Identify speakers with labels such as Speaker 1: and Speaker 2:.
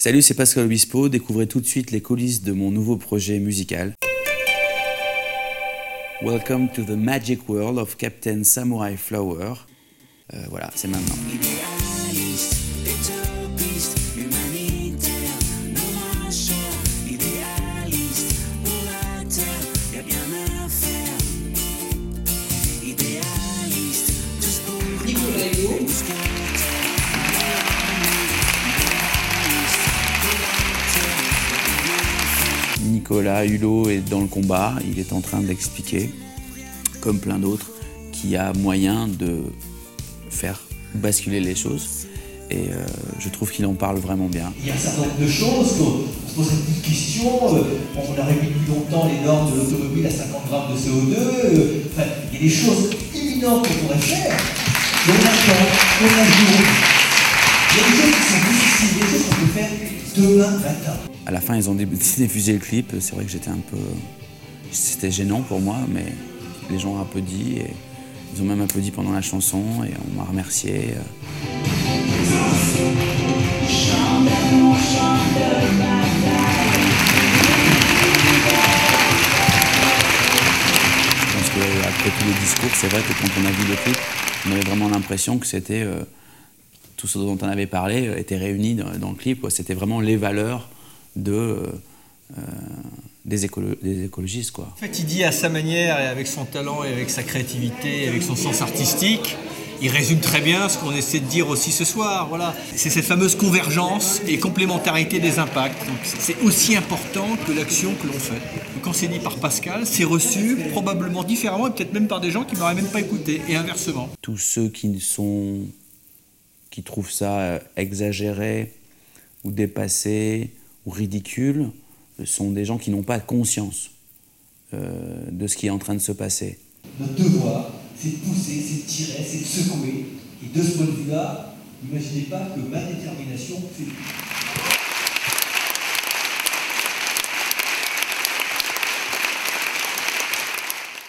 Speaker 1: Salut, c'est Pascal Obispo. Découvrez tout de suite les coulisses de mon nouveau projet musical. Welcome to the magic world of Captain Samurai Flower. Euh, voilà, c'est maintenant. Nicolas Hulot est dans le combat, il est en train d'expliquer, comme plein d'autres, qu'il y a moyen de faire basculer les choses. Et euh, je trouve qu'il en parle vraiment bien.
Speaker 2: Il y a un certain nombre de choses qu'on se pose une question. Euh, on a réduit depuis longtemps les normes de l'automobile à 50 grammes de CO2. euh, enfin, il y a des choses imminentes qu'on pourrait faire. Mais on attend, on ajoute. Il y a des choses qui sont difficiles, des choses qu'on peut faire demain matin.
Speaker 1: À la fin, ils ont diffusé le clip. C'est vrai que j'étais un peu. C'était gênant pour moi, mais les gens ont applaudi. Et ils ont même applaudi pendant la chanson et on m'a remercié. Je pense qu'après tous les discours, c'est vrai que quand on a vu le clip, on avait vraiment l'impression que c'était. euh, tout ce dont on avait parlé euh, était réuni dans, le clip. C'était vraiment les valeurs de, euh, euh, des, écolo- des écologistes. Quoi.
Speaker 3: En fait, il dit à sa manière et avec son talent et avec sa créativité, et avec son sens artistique, il résume très bien ce qu'on essaie de dire aussi ce soir. Voilà, c'est cette fameuse convergence et complémentarité des impacts. C'est aussi important que l'action que l'on fait. Quand c'est dit par Pascal, c'est reçu probablement différemment et peut-être même par des gens qui n'auraient même pas écouté et inversement.
Speaker 1: Tous ceux qui sont qui trouvent ça euh, exagéré ou dépassé ou ridicule euh, sont des gens qui n'ont pas conscience euh, de ce qui est en train de se passer.
Speaker 2: Notre devoir, c'est de pousser, c'est de tirer, c'est de secouer. Et de ce point de vue-là, n'imaginez pas que ma détermination fait